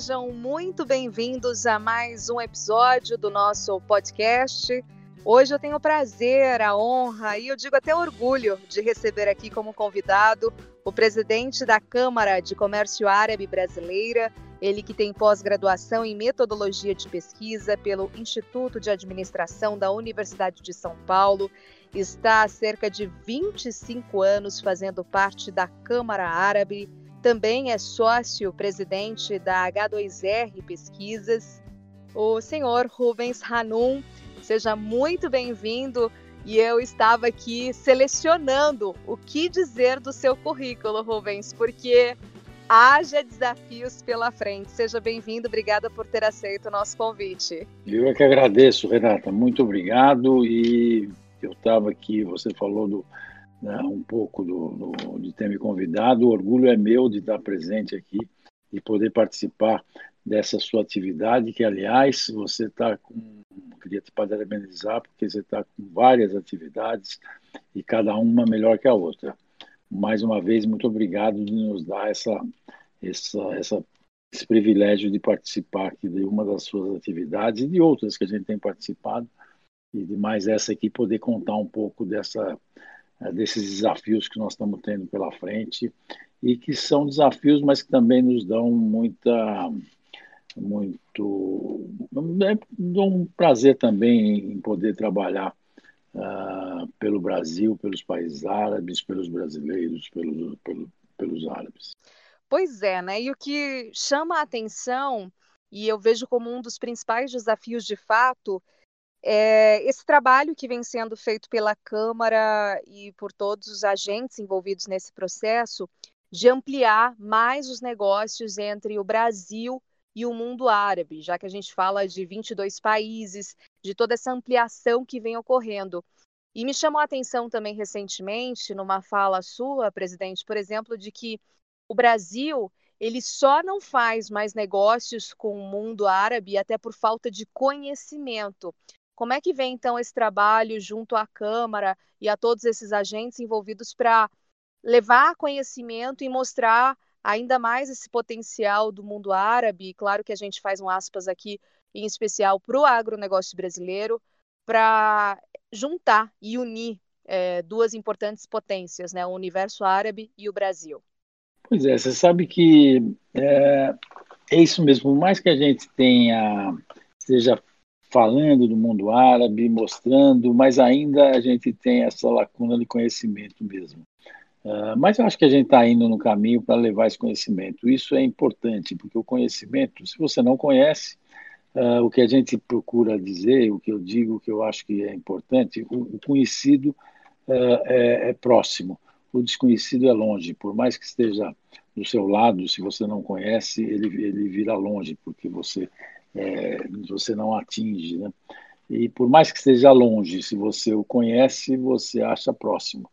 sejam muito bem-vindos a mais um episódio do nosso podcast. Hoje eu tenho o prazer, a honra e eu digo até orgulho de receber aqui como convidado o presidente da Câmara de Comércio Árabe Brasileira, ele que tem pós-graduação em metodologia de pesquisa pelo Instituto de Administração da Universidade de São Paulo, está há cerca de 25 anos fazendo parte da Câmara Árabe também é sócio-presidente da H2R Pesquisas. O senhor Rubens Hanum, seja muito bem-vindo. E eu estava aqui selecionando o que dizer do seu currículo, Rubens, porque haja desafios pela frente. Seja bem-vindo, obrigada por ter aceito o nosso convite. Eu é que agradeço, Renata, muito obrigado. E eu estava aqui, você falou do, né, um pouco do, do, de ter me convidado. O orgulho é meu de estar presente aqui e poder participar dessa sua atividade, que, aliás, você está com. Queria te parabenizar, porque você está com várias atividades e cada uma melhor que a outra. Mais uma vez, muito obrigado de nos dar essa, essa, essa, esse privilégio de participar aqui de uma das suas atividades e de outras que a gente tem participado, e de mais essa aqui, poder contar um pouco dessa desses desafios que nós estamos tendo pela frente e que são desafios, mas que também nos dão muita muito é, um prazer também em poder trabalhar uh, pelo Brasil, pelos países árabes, pelos brasileiros, pelos, pelo, pelos árabes. Pois é, né? E o que chama a atenção e eu vejo como um dos principais desafios de fato é, esse trabalho que vem sendo feito pela Câmara e por todos os agentes envolvidos nesse processo de ampliar mais os negócios entre o Brasil e o mundo árabe, já que a gente fala de 22 países, de toda essa ampliação que vem ocorrendo. E me chamou a atenção também recentemente, numa fala sua, presidente, por exemplo, de que o Brasil ele só não faz mais negócios com o mundo árabe até por falta de conhecimento. Como é que vem então esse trabalho junto à Câmara e a todos esses agentes envolvidos para levar conhecimento e mostrar ainda mais esse potencial do mundo árabe? Claro que a gente faz um aspas aqui, em especial para o agronegócio brasileiro, para juntar e unir é, duas importantes potências, né, o universo árabe e o Brasil. Pois é, você sabe que é, é isso mesmo, por mais que a gente tenha esteja falando do mundo árabe, mostrando, mas ainda a gente tem essa lacuna de conhecimento mesmo. Uh, mas eu acho que a gente está indo no caminho para levar esse conhecimento. Isso é importante, porque o conhecimento, se você não conhece, uh, o que a gente procura dizer, o que eu digo, o que eu acho que é importante, o, o conhecido uh, é, é próximo, o desconhecido é longe. Por mais que esteja do seu lado, se você não conhece, ele, ele longe, porque você é, você não atinge, né? E por mais que esteja longe, se você o conhece, você acha próximo,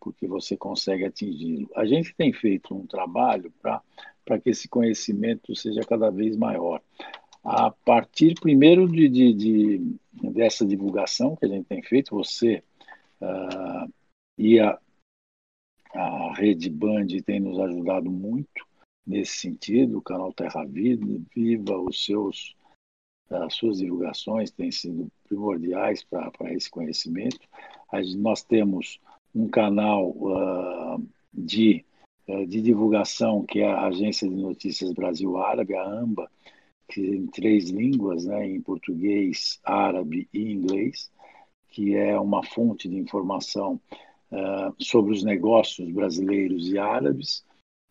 porque você consegue atingi-lo. A gente tem feito um trabalho para que esse conhecimento seja cada vez maior. A partir, primeiro, de, de, de dessa divulgação que a gente tem feito, você uh, e a, a Rede Band tem nos ajudado muito nesse sentido, o canal Terra Vida, Viva, os seus as suas divulgações têm sido primordiais para esse conhecimento. Nós temos um canal uh, de, uh, de divulgação que é a Agência de Notícias Brasil Árabe, a AMBA, que em três línguas, né, em português, árabe e inglês, que é uma fonte de informação uh, sobre os negócios brasileiros e árabes,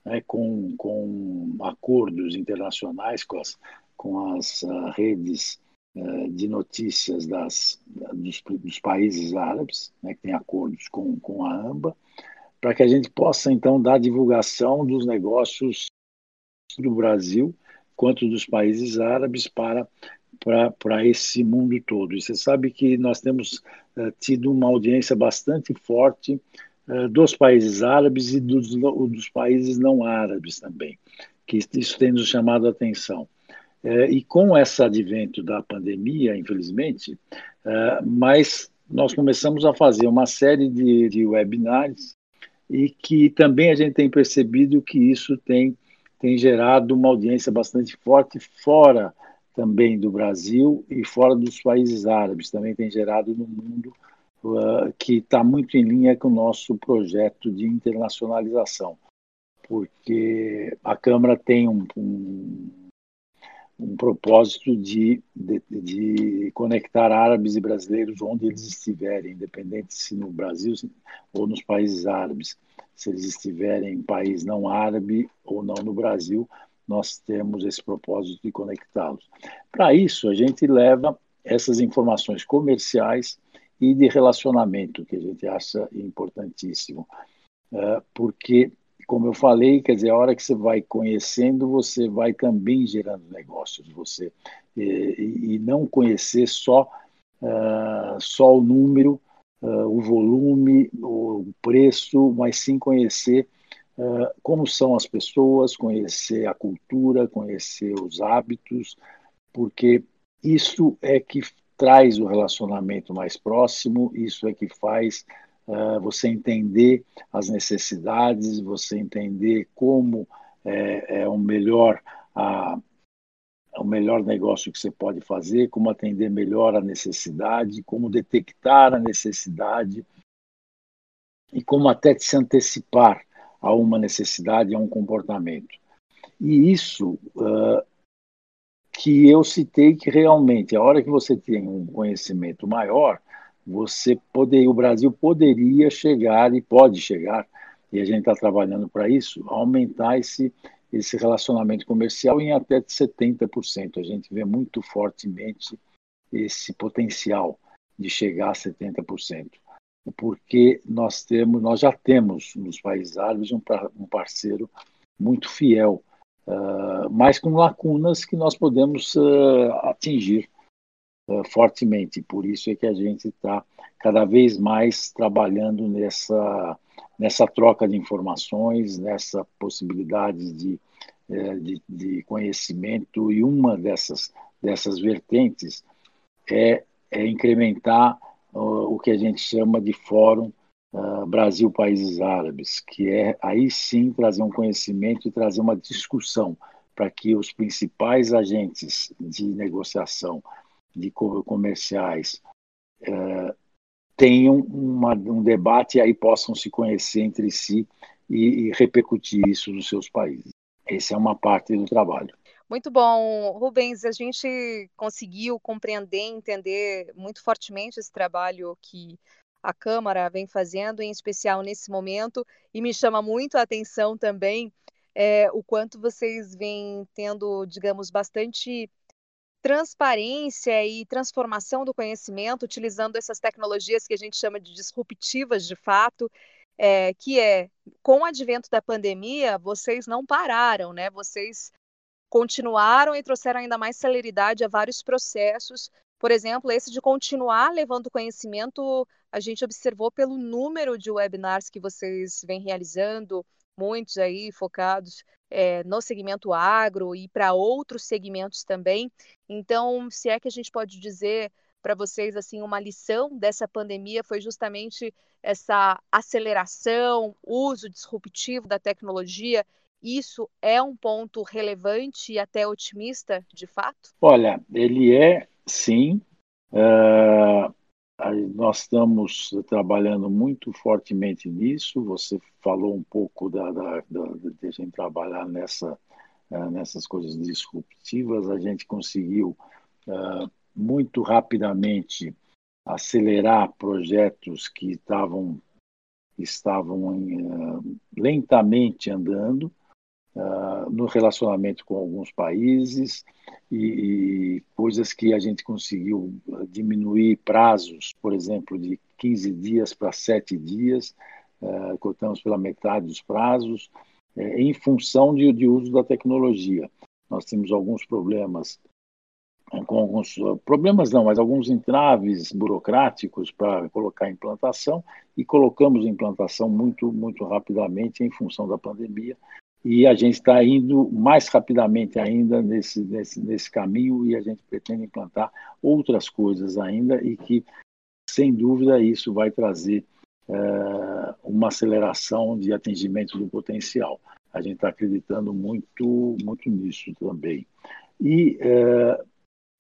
né, com, com acordos internacionais com as com as uh, redes uh, de notícias das, dos, dos países árabes, né, que têm acordos com, com a AMBA, para que a gente possa, então, dar divulgação dos negócios do Brasil quanto dos países árabes para para esse mundo todo. E você sabe que nós temos uh, tido uma audiência bastante forte dos países árabes e dos, dos países não árabes também, que isso tem nos chamado a atenção. É, e com esse advento da pandemia, infelizmente, é, mas nós começamos a fazer uma série de, de webinars e que também a gente tem percebido que isso tem tem gerado uma audiência bastante forte fora também do Brasil e fora dos países árabes. Também tem gerado no mundo uh, que está muito em linha com o nosso projeto de internacionalização, porque a Câmara tem um, um um propósito de, de, de, conectar árabes e brasileiros onde eles estiverem, independente se no Brasil ou nos países árabes. Se eles estiverem em país não árabe ou não no Brasil, nós temos esse propósito de conectá-los. Para isso, a gente leva essas informações comerciais e de relacionamento, que a gente acha importantíssimo, eh, porque como eu falei, quer dizer, a hora que você vai conhecendo, você vai também gerando negócios, você e, e não conhecer só uh, só o número, uh, o volume, o preço, mas sim conhecer uh, como são as pessoas, conhecer a cultura, conhecer os hábitos, porque isso é que traz o relacionamento mais próximo, isso é que faz uh, você entender as necessidades, você entender como é, é o melhor o melhor negócio que você pode fazer, como atender melhor a necessidade, como detectar a necessidade e como até se antecipar a uma necessidade, a um comportamento. E isso uh, que eu citei que realmente, a hora que você tem um conhecimento maior, você poderia, o Brasil poderia chegar e pode chegar, e a gente está trabalhando para isso, aumentar esse, esse relacionamento comercial em até 70%. A gente vê muito fortemente esse potencial de chegar a 70%, porque nós temos, nós já temos nos países árabes um, um parceiro muito fiel, uh, mas com lacunas que nós podemos uh, atingir uh, fortemente. Por isso é que a gente está cada vez mais trabalhando nessa, nessa troca de informações, nessa possibilidade de, uh, de, de, conhecimento, e uma dessas, dessas vertentes é, é incrementar o que a gente chama de Fórum Brasil Países Árabes, que é aí sim trazer um conhecimento e trazer uma discussão para que os principais agentes de negociação de comerciais uh, tenham uma, um debate e aí possam se conhecer entre si e, e repercutir isso nos seus países. Essa é uma parte do trabalho. Muito bom, Rubens. A gente conseguiu compreender, entender muito fortemente esse trabalho que a Câmara vem fazendo, em especial nesse momento, e me chama muito a atenção também é, o quanto vocês vêm tendo, digamos, bastante transparência e transformação do conhecimento, utilizando essas tecnologias que a gente chama de disruptivas de fato, é, que é, com o advento da pandemia, vocês não pararam, né? Vocês continuaram e trouxeram ainda mais celeridade a vários processos. Por exemplo, esse de continuar levando conhecimento, a gente observou pelo número de webinars que vocês vêm realizando, muitos aí focados é, no segmento agro e para outros segmentos também. Então, se é que a gente pode dizer para vocês assim uma lição dessa pandemia foi justamente essa aceleração, uso disruptivo da tecnologia. Isso é um ponto relevante e até otimista, de fato? Olha, ele é sim. Uh, nós estamos trabalhando muito fortemente nisso. Você falou um pouco da, da, da de gente trabalhar nessa, uh, nessas coisas disruptivas. A gente conseguiu uh, muito rapidamente acelerar projetos que estavam estavam uh, lentamente andando uh, no relacionamento com alguns países e, e, coisas que a gente conseguiu ah, diminuir prazos, por exemplo, de 15 dias para 7 dias, uh, cortamos pela metade dos prazos, uh, em função de, de uso da tecnologia. Nós temos alguns problemas com alguns problemas não, mas alguns entraves burocráticos para colocar implantação e colocamos implantação muito muito rapidamente em função da pandemia e a gente está indo mais rapidamente ainda nesse, nesse, nesse caminho e a gente pretende implantar outras coisas ainda e que, sem dúvida, isso vai trazer uh, uma aceleração de atingimento do potencial. A gente está acreditando muito, muito nisso também. E é,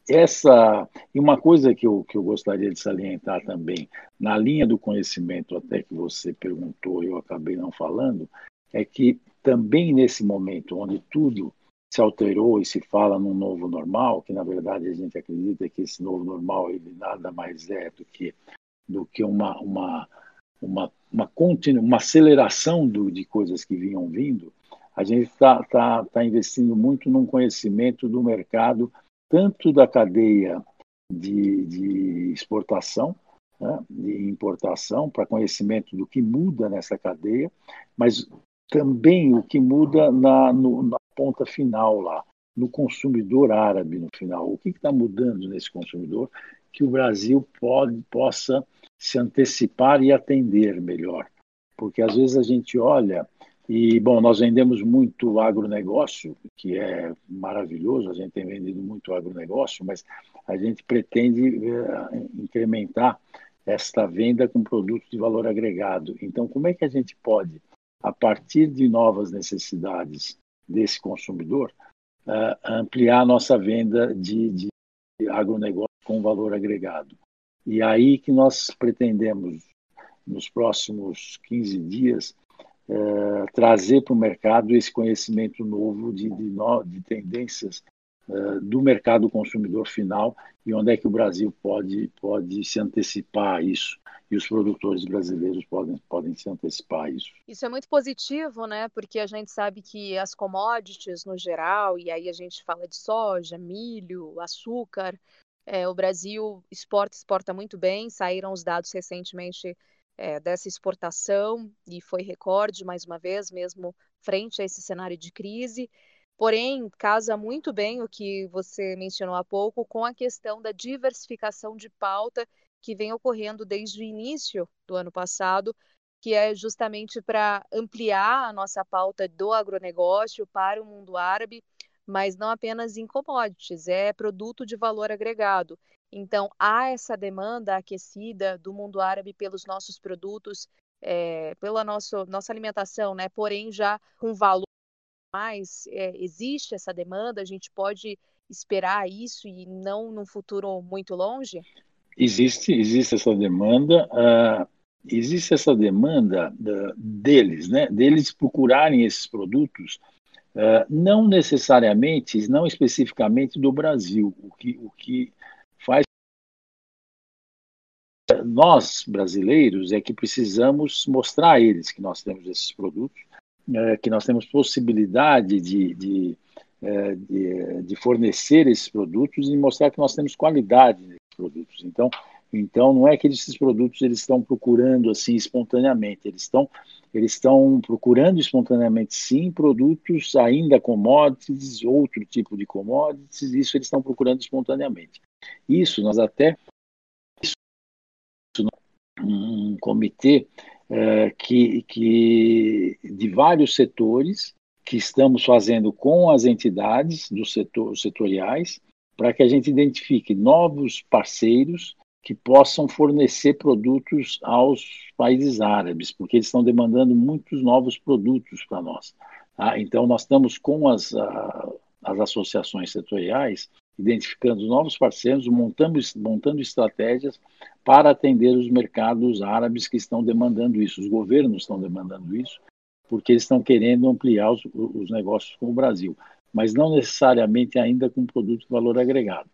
essa e uma coisa que eu, que eu gostaria de salientar também, na linha do conhecimento até que você perguntou, eu acabei não falando, é que também nesse momento onde tudo se alterou e se fala num novo normal, que na verdade a gente acredita que esse novo normal ele nada mais é do que do que uma uma uma uma, continu, uma aceleração do, de coisas que vinham vindo, a gente está tá, tá investindo muito num conhecimento do mercado, tanto da cadeia de, de exportação, né, de importação, para conhecimento do que muda nessa cadeia, mas também o que muda na, no, na ponta final lá, no consumidor árabe no final. O que está mudando nesse consumidor que o Brasil pode, possa se antecipar e atender melhor? Porque às vezes a gente olha e, bom, nós vendemos muito agronegócio, que é maravilhoso, a gente tem vendido muito agronegócio, mas a gente pretende eh, incrementar esta venda com produtos de valor agregado. Então, como é que a gente pode a partir de novas necessidades desse consumidor, uh, ampliar a nossa venda de, de agronegócio com valor agregado. E aí que nós pretendemos, nos próximos 15 dias, uh, trazer para o mercado esse conhecimento novo de, de, no, de tendências uh, do mercado consumidor final e onde é que o Brasil pode, pode se antecipar a isso e os produtores brasileiros podem, podem se antecipar a isso. Isso é muito positivo, né? Porque a gente sabe que as commodities no geral, e aí a gente fala de soja, milho, açúcar, é, o Brasil exporta, exporta muito bem, saíram os dados recentemente é, dessa exportação e foi recorde mais uma vez, mesmo frente a esse cenário de crise. Porém, casa muito bem o que você mencionou há pouco com a questão da diversificação de pauta que vem ocorrendo desde o início do ano passado, que é justamente para ampliar a nossa pauta do agronegócio para o mundo árabe, mas não apenas em commodities, é produto de valor agregado. Então, há essa demanda aquecida do mundo árabe pelos nossos produtos, é, pela nosso, nossa alimentação, né? porém já com valor mais, é, existe essa demanda, a gente pode esperar isso e não num futuro muito longe? Existe, existe essa demanda, uh, existe essa demanda uh, deles, né, deles procurarem esses produtos, uh, não necessariamente, não especificamente do Brasil, o que, o que faz nós brasileiros é que precisamos mostrar a eles que nós temos esses produtos, eh, que nós temos possibilidade de, de, eh, de, de fornecer esses produtos e mostrar que nós temos qualidade produtos. Então, então não é que esses produtos eles estão procurando assim espontaneamente, eles estão eles estão procurando espontaneamente sim produtos ainda commodities, outro tipo de commodities, isso eles estão procurando espontaneamente. Isso nós até isso, um comitê é, que, que de vários setores que estamos fazendo com as entidades dos setor, setoriais para que a gente identifique novos parceiros que possam fornecer produtos aos países árabes, porque eles estão demandando muitos novos produtos para nós. Tá? Então, nós estamos com as, a, as associações setoriais identificando novos parceiros, montando, montando estratégias para atender os mercados árabes que estão demandando isso, os governos estão demandando isso, porque eles estão querendo ampliar os, os negócios com o Brasil mas não necessariamente ainda com produto de valor agregado.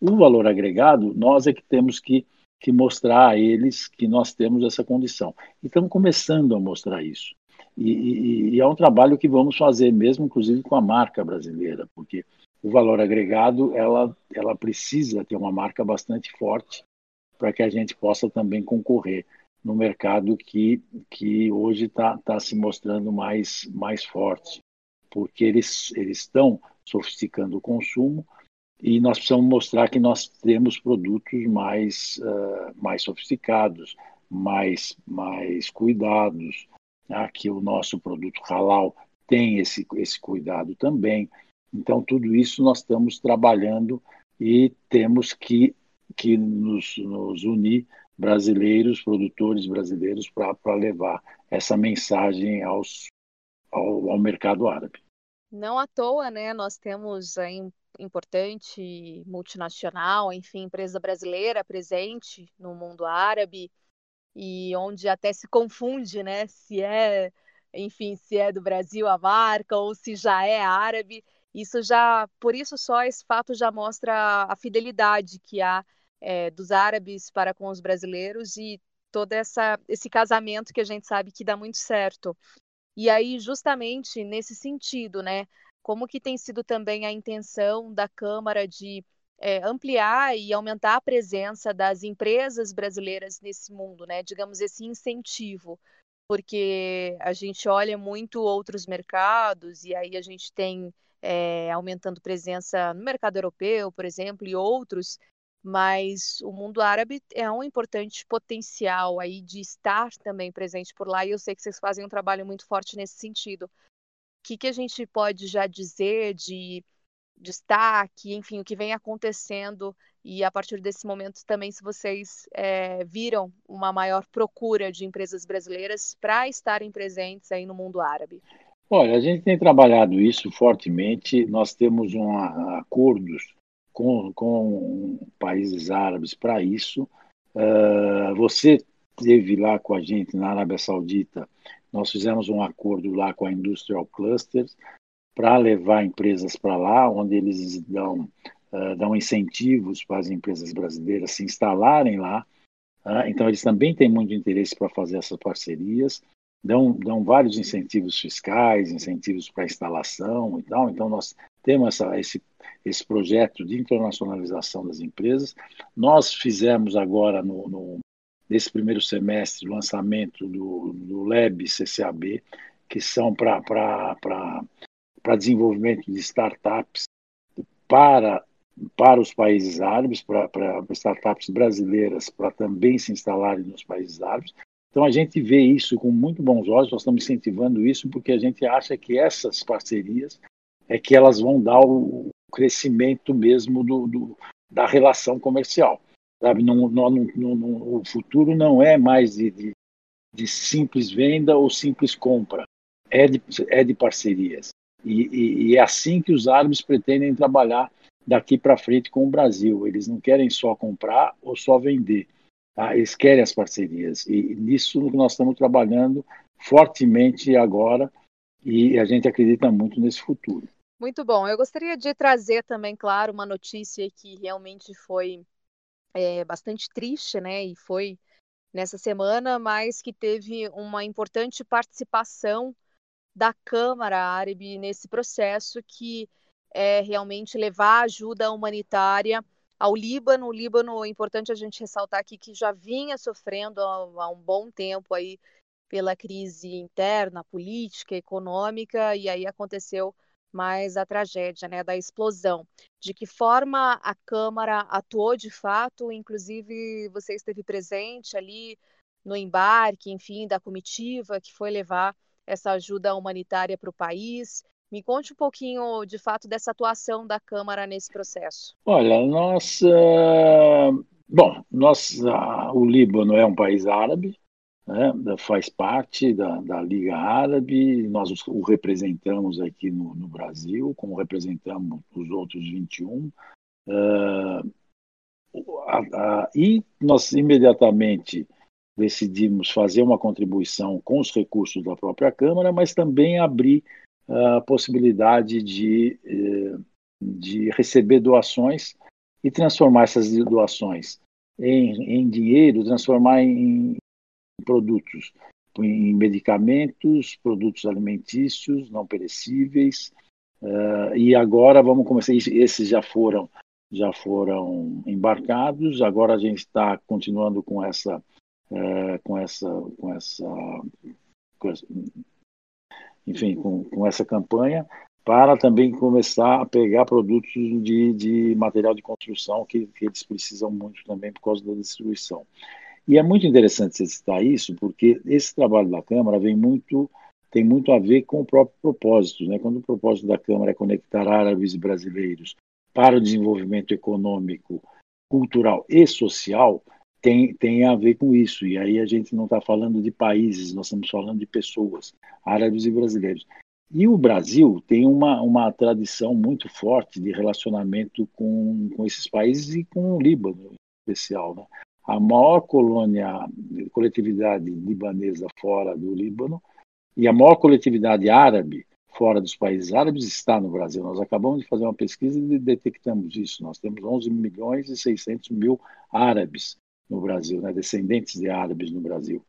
O valor agregado, nós é que temos que, que mostrar a eles que nós temos essa condição. E estamos começando a mostrar isso. E, e, e, é um trabalho que vamos fazer mesmo, inclusive com a marca brasileira, porque o valor agregado ela, ela precisa ter uma marca bastante forte para que a gente possa também concorrer no mercado que, que hoje está tá se mostrando mais, mais forte porque eles, eles estão sofisticando o consumo e nós precisamos mostrar que nós temos produtos mais, uh, mais sofisticados, mais, mais cuidados, né? que o nosso produto halal tem esse, esse cuidado também. Então, tudo isso nós estamos trabalhando e temos que, que nos, nos unir, brasileiros, produtores brasileiros, para levar essa mensagem aos ao, ao mercado árabe. Não à toa, né? Nós temos a importante multinacional, enfim, empresa brasileira presente no mundo árabe e onde até se confunde, né? Se é, enfim, se é do Brasil a marca ou se já é árabe. Isso já, por isso só esse fato já mostra a fidelidade que há é, dos árabes para com os brasileiros e todo essa, esse casamento que a gente sabe que dá muito certo. E aí, justamente nesse sentido, né? Como que tem sido também a intenção da Câmara de é, ampliar e aumentar a presença das empresas brasileiras nesse mundo, né? Digamos esse incentivo, porque a gente olha muito outros mercados e aí a gente tem é, aumentando presença no mercado europeu, por exemplo, e outros, mas o mundo árabe é um importante potencial aí de estar também presente por lá, e eu sei que vocês fazem um trabalho muito forte nesse sentido. O que, que a gente pode já dizer de destaque, enfim, o que vem acontecendo, e a partir desse momento também, se vocês é, viram uma maior procura de empresas brasileiras para estarem presentes aí no mundo árabe? Olha, a gente tem trabalhado isso fortemente, nós temos um, acordos com, com países árabes para isso. Uh, você esteve lá com a gente na Arábia Saudita, nós fizemos um acordo lá com a Industrial Clusters para levar empresas para lá, onde eles dão, uh, dão incentivos para as empresas brasileiras se instalarem lá. Uh, então, eles também têm muito interesse para fazer essas parcerias, dão, dão vários incentivos fiscais, incentivos para instalação e tal. Então, nós temos essa, esse esse projeto de internacionalização das empresas. Nós fizemos agora, no, no nesse primeiro semestre, o lançamento do, do LEB CCAB, que são para desenvolvimento de startups para, para os países árabes, para, startups brasileiras, para também se instalarem nos países árabes. Então, a gente vê isso com muito bons olhos, nós estamos incentivando isso porque a gente acha que essas parcerias é que elas vão dar o, crescimento mesmo do, do da relação comercial. Sabe? Não, não, não, o futuro não é mais de, de, de, simples venda ou simples compra, é de, é de parcerias. E, e, e é assim que os árabes pretendem trabalhar daqui para frente com o Brasil. Eles não querem só comprar ou só vender. Tá? Eles querem as parcerias. E nisso nós estamos trabalhando fortemente agora e a gente acredita muito nesse futuro. Muito bom. Eu gostaria de trazer também, claro, uma notícia que realmente foi é, bastante triste, né? E foi nessa semana, mas que teve uma importante participação da Câmara Árabe nesse processo, que é realmente levar ajuda humanitária ao Líbano. O Líbano, é importante a gente ressaltar aqui que já vinha sofrendo há, há um bom tempo aí pela crise interna, política, econômica, e aí aconteceu mas a tragédia né, da explosão. De que forma a Câmara atuou de fato, inclusive você esteve presente ali no embarque, enfim, da comitiva que foi levar essa ajuda humanitária para o país. Me conte um pouquinho, de fato, dessa atuação da Câmara nesse processo. Olha, nós, uh, bom, nós, o Líbano é um país árabe, né, faz parte da, da, Liga Árabe, nós o representamos aqui no, no, Brasil, como representamos os outros 21. Uh, a, a, e nós imediatamente decidimos fazer uma contribuição com os recursos da própria Câmara, mas também abrir a possibilidade de, eh, de receber doações e transformar essas doações em, em dinheiro, transformar em, produtos, em medicamentos, produtos alimentícios não perecíveis. Uh, e agora vamos começar. Esses já foram já foram embarcados. Agora a gente está continuando com essa, uh, com essa, com essa, com essa enfim, com, com essa campanha para também começar a pegar produtos de, de material de construção que, que eles precisam muito também por causa da distribuição. E é muito interessante você citar isso, porque esse trabalho da Câmara vem muito, tem muito a ver com o próprio propósito. Né? Quando o propósito da Câmara é conectar árabes e brasileiros para o desenvolvimento econômico, cultural e social, tem, tem a ver com isso. E aí a gente não está falando de países, nós estamos falando de pessoas, árabes e brasileiros. E o Brasil tem uma, uma tradição muito forte de relacionamento com, com esses países e com o Líbano, em especial. Né? A maior colônia, coletividade libanesa fora do Líbano e a maior coletividade árabe fora dos países árabes está no Brasil. Nós acabamos de fazer uma pesquisa e detectamos isso. Nós temos 11 milhões e 600 mil árabes no Brasil, né? descendentes de árabes no Brasil.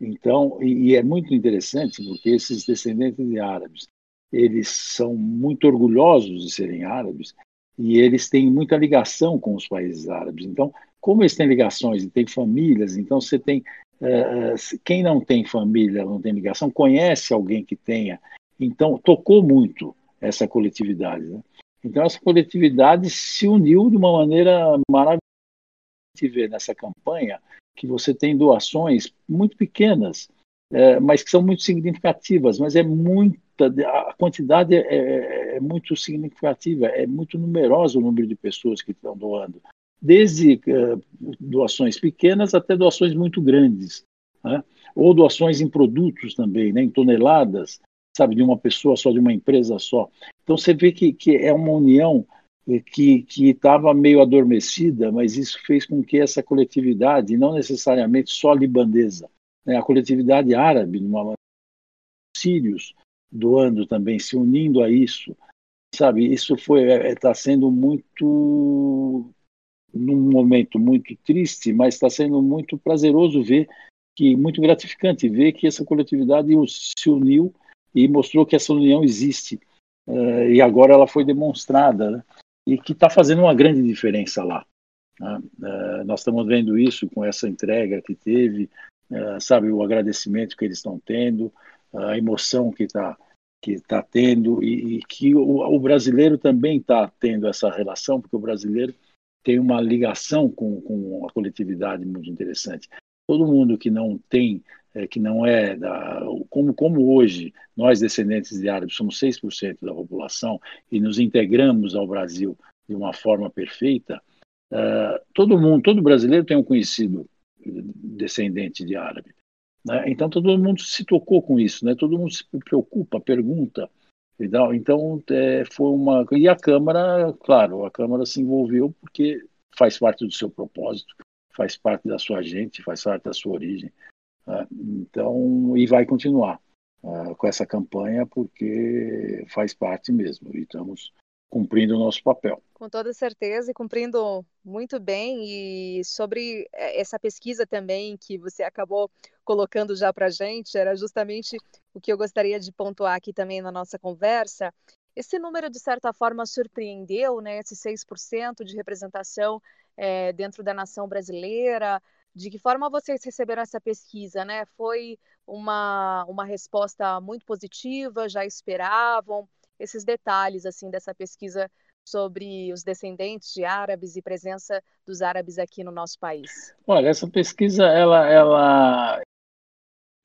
Então, e, e é muito interessante porque esses descendentes de árabes, eles são muito orgulhosos de serem árabes e eles têm muita ligação com os países árabes. Então, como eles têm ligações e têm famílias, então você tem uh, quem não tem família, não tem ligação, conhece alguém que tenha. Então, tocou muito essa coletividade. Né? Então, essa coletividade se uniu de uma maneira maravilhosa. A vê nessa campanha que você tem doações muito pequenas, é, mas que são muito significativas, mas é muita, a quantidade é, é, é, muito significativa, é muito numeroso o número de pessoas que estão doando, desde é, doações pequenas até doações muito grandes, né? ou doações em produtos também, né? em toneladas, sabe, de uma pessoa só, de uma empresa só. Então você vê que, que é uma união que estava meio adormecida, mas isso fez com que essa coletividade, não necessariamente só libanesa, né, a coletividade árabe, numa, sírios doando também, se unindo a isso, sabe? Isso foi está tá sendo muito num momento muito triste, mas está sendo muito prazeroso ver que muito gratificante ver que essa coletividade se uniu e mostrou que essa união existe uh, e agora ela foi demonstrada. Né? e que está fazendo uma grande diferença lá. Né? É, nós estamos vendo isso com essa entrega que teve, é, sabe, o agradecimento que eles estão tendo, a emoção que está que está tendo e, e que o, o, brasileiro também está tendo essa relação, porque o brasileiro tem uma ligação com, com a coletividade muito interessante. Todo mundo que não tem, é, que não é da, como, como hoje nós descendentes de árabes somos 6% da população e nos integramos ao Brasil de uma forma perfeita, uh, todo mundo, todo brasileiro tem um conhecido descendente de árabe. Né? Então todo mundo se tocou com isso, né? todo mundo se preocupa, pergunta. Então é, foi uma e a Câmara, claro, a Câmara se envolveu porque faz parte do seu propósito, faz parte da sua gente, faz parte da sua origem. Né? Então e vai continuar uh, com essa campanha porque faz parte mesmo. E estamos cumprindo o nosso papel. Com toda certeza e cumprindo muito bem. E sobre eh, essa pesquisa também que você acabou colocando já para a gente, era justamente o que eu gostaria de pontuar aqui também na nossa conversa. Esse número, de certa forma, surpreendeu, né? Esse 6% de representação é, dentro da nação brasileira. De que forma vocês receberam essa pesquisa, né? Foi uma, uma resposta muito positiva? Já esperavam? Esses detalhes assim dessa pesquisa sobre os descendentes de árabes e presença dos árabes aqui no nosso país? Olha, essa pesquisa ela ela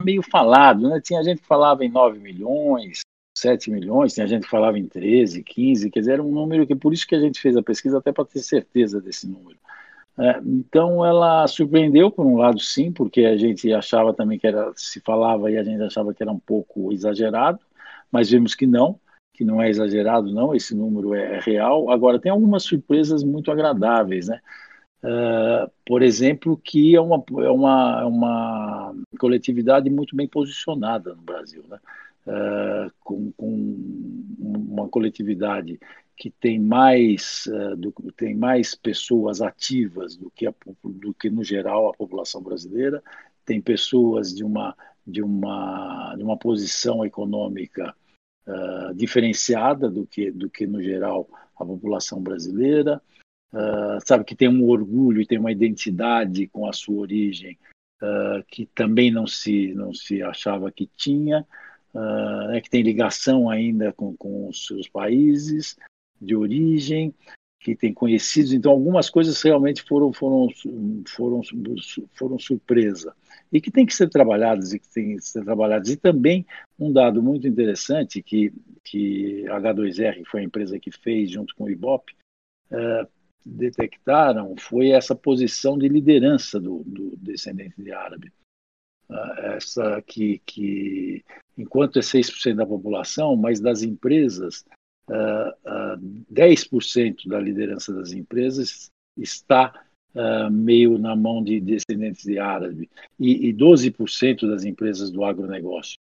meio falado, né? Tinha gente que falava em 9 milhões, 7 milhões, tinha gente que falava em 13, 15, quer dizer, era um número que por isso que a gente fez a pesquisa até para ter certeza desse número. É, então ela surpreendeu por um lado sim, porque a gente achava também que era se falava e a gente achava que era um pouco exagerado, mas vimos que não que não é exagerado, não, esse número é real. Agora, tem algumas surpresas muito agradáveis, né? Uh, por exemplo, que é uma, é uma, é uma coletividade muito bem posicionada no Brasil, né? Uh, com, com, uma coletividade que tem mais, uh, do, tem mais pessoas ativas do que, a, do que, no geral, a população brasileira, tem pessoas de uma, de uma, de uma posição econômica uh, diferenciada do que, do que, no geral, a população brasileira. Uh, sabe que tem um orgulho e tem uma identidade com a sua origem uh, que também não se, não se achava que tinha, né, que tem ligação ainda com, com os seus países de origem, que tem conhecidos. Então, algumas coisas realmente foram, foram, foram, foram surpresa e que tem que ser trabalhadas e que tem que ser trabalhadas. E também um dado muito interessante que, que a H2R foi a empresa que fez junto com o Ibope, uh, detectaram foi essa posição de liderança do, do descendente de árabe. Uh, essa que, que, enquanto é 6% da população, mas das empresas, 10% da liderança das empresas está uh, meio na mão de descendentes de árabe e, e 12% das empresas do agronegócio.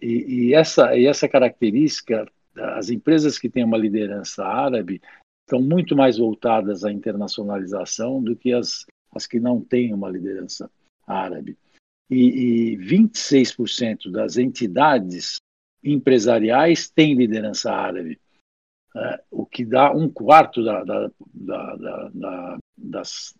E, e, essa, e essa característica, as empresas que têm uma liderança árabe estão muito mais voltadas à internacionalização do que as, as que não têm uma liderança árabe. E, e 26% das entidades empresariais têm liderança árabe o que dá um quarto da, da, da, das,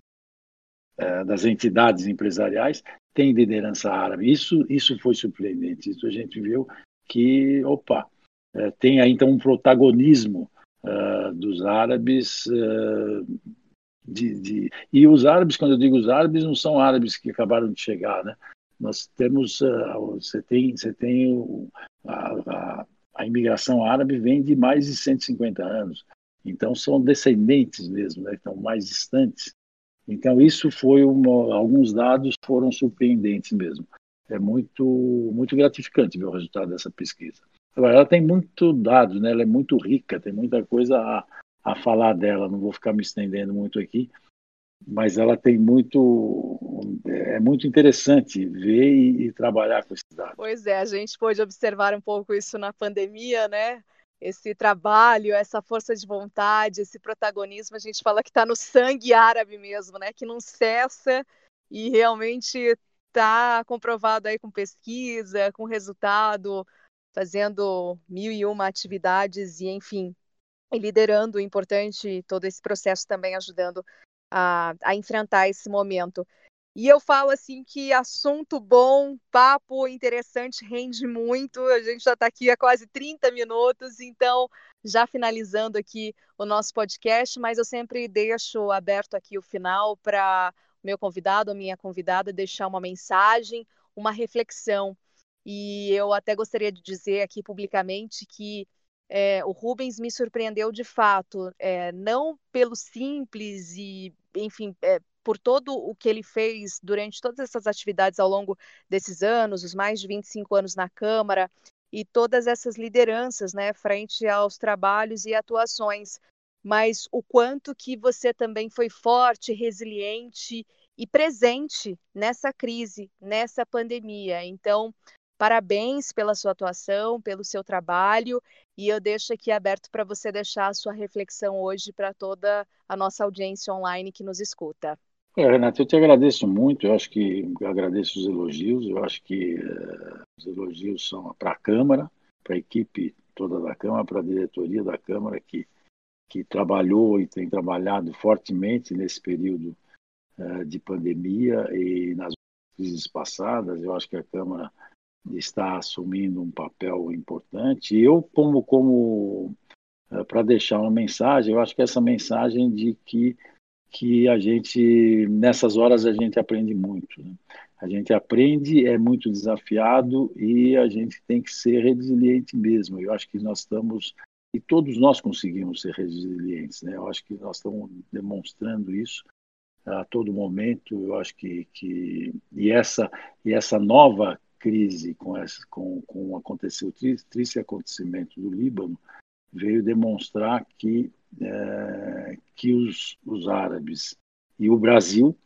é, das entidades empresariais tem liderança árabe. Isso, isso foi surpreendente. Isso a gente viu que, opa, é, tem aí então um protagonismo dos árabes. De, de, e os árabes, quando eu digo os árabes, não são árabes que acabaram de chegar, né? Nós temos, uh, você tem, você tem a, a, a imigração árabe vem de mais de 150 anos. Então, são descendentes mesmo, né, estão mais distantes. Então, isso foi uma, alguns dados foram surpreendentes mesmo. É muito, muito gratificante ver o resultado dessa pesquisa. Agora, ela tem muito dados, né, ela é muito rica, tem muita coisa a, a falar dela, não vou ficar me estendendo muito aqui, mas ela tem muito muito interessante ver e, e, trabalhar com esses dados. Pois é, a gente pôde observar um pouco isso na pandemia, né? Esse trabalho, essa força de vontade, esse protagonismo, a gente fala que está no sangue árabe mesmo, né? Que não cessa e realmente está comprovado aí com pesquisa, com resultado, fazendo mil e uma atividades e, enfim, liderando importante todo esse processo também ajudando a, a enfrentar esse momento. E eu falo assim que assunto bom, papo interessante, rende muito. A gente já está aqui há quase 30 minutos, então já finalizando aqui o nosso podcast, mas eu sempre deixo aberto aqui o final para meu convidado, a minha convidada, deixar uma mensagem, uma reflexão. E eu até gostaria de dizer aqui publicamente que é, o Rubens me surpreendeu de fato, é, não pelo simples e, enfim, é, por todo o que ele fez durante todas essas atividades ao longo desses anos, os mais de 25 anos na Câmara, e todas essas lideranças, né, frente aos trabalhos e atuações, mas o quanto que você também foi forte, resiliente e presente nessa crise, nessa pandemia. Então, Parabéns pela sua atuação, pelo seu trabalho, e eu deixo aqui aberto para você deixar a sua reflexão hoje para toda a nossa audiência online que nos escuta. É, Renato, eu te agradeço muito, eu acho que eu agradeço os elogios, eu acho que uh, os elogios são para a Câmara, para a equipe toda da Câmara, para a diretoria da Câmara, que, que trabalhou e tem trabalhado fortemente nesse período uh, de pandemia e nas crises passadas, eu acho que a Câmara está assumindo um papel importante. E eu, como, como eh, para deixar uma mensagem, eu acho que essa mensagem de que, que a gente, nessas horas, a gente aprende muito. Né? A gente aprende, é muito desafiado e a gente tem que ser resiliente mesmo. Eu acho que nós estamos, e todos nós conseguimos ser resilientes, né? Eu acho que nós estamos demonstrando isso a todo momento. Eu acho que, que e essa e essa nova crise, com, essa, com, com aconteceu, o triste, triste acontecimento do Líbano, veio demonstrar que, é, que os, os árabes e o Brasil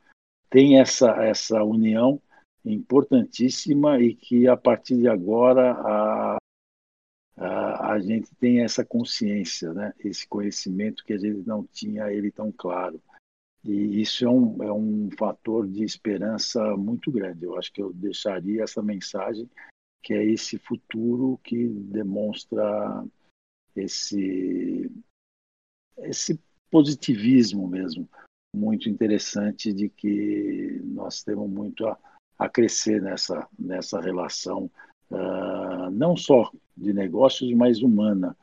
têm essa, essa união importantíssima e que a partir de agora a, a, a gente tem essa consciência, né? esse conhecimento que a gente não tinha ele tão claro. E isso é um, é um fator de esperança muito grande. Eu acho que eu deixaria essa mensagem, que é esse futuro que demonstra esse, esse positivismo mesmo, muito interessante de que nós temos muito a, a crescer nessa, nessa relação, uh, não só de negócios, mas humana.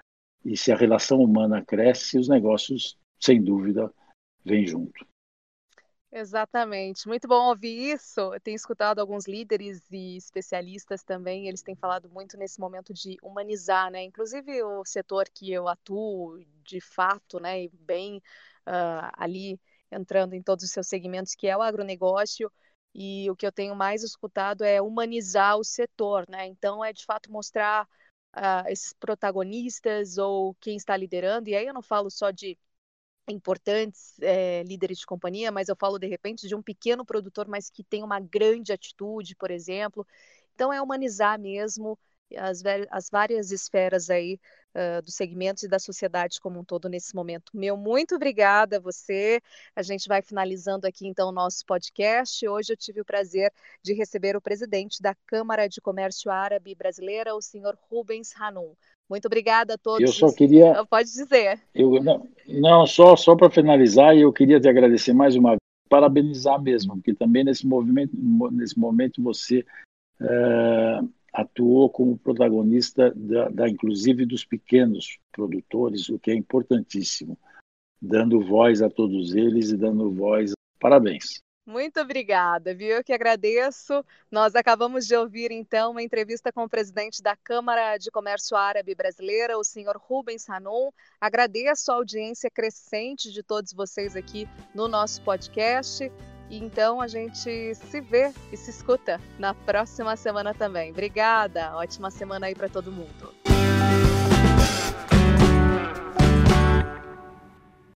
E se a relação humana cresce, os negócios, sem dúvida, vêm junto. Exatamente. Muito bom ouvir isso. Eu tenho escutado alguns líderes e especialistas também, eles têm falado muito nesse momento de humanizar, né? Inclusive o setor que eu atuo, de fato, né, e bem uh, ali entrando em todos os seus segmentos, que é o agronegócio, e o que eu tenho mais escutado é humanizar o setor, né? Então é de fato mostrar uh, esses protagonistas ou quem está liderando, e aí eu não falo só de importantes é, líderes de companhia, mas eu falo de repente de um pequeno produtor, mas que tem uma grande atitude, por exemplo. Então é humanizar mesmo as, as várias esferas aí uh, dos segmentos e da sociedade como um todo nesse momento. Meu muito obrigada a você. A gente vai finalizando aqui então o nosso podcast. Hoje eu tive o prazer de receber o presidente da Câmara de Comércio Árabe Brasileira, o senhor Rubens Hanum. Muito obrigada a todos. Eu só queria. Pode dizer. Eu, não, não só, só para finalizar, eu queria te agradecer mais uma vez, parabenizar mesmo, porque também nesse, movimento, nesse momento você é, atuou como protagonista, da, da, inclusive dos pequenos produtores, o que é importantíssimo, dando voz a todos eles e dando voz. Parabéns. Muito obrigada, viu? Eu que agradeço. Nós acabamos de ouvir, então, uma entrevista com o presidente da Câmara de Comércio Árabe Brasileira, o senhor Rubens Hanon. Agradeço a audiência crescente de todos vocês aqui no nosso podcast. E então a gente se vê e se escuta na próxima semana também. Obrigada. Ótima semana aí para todo mundo.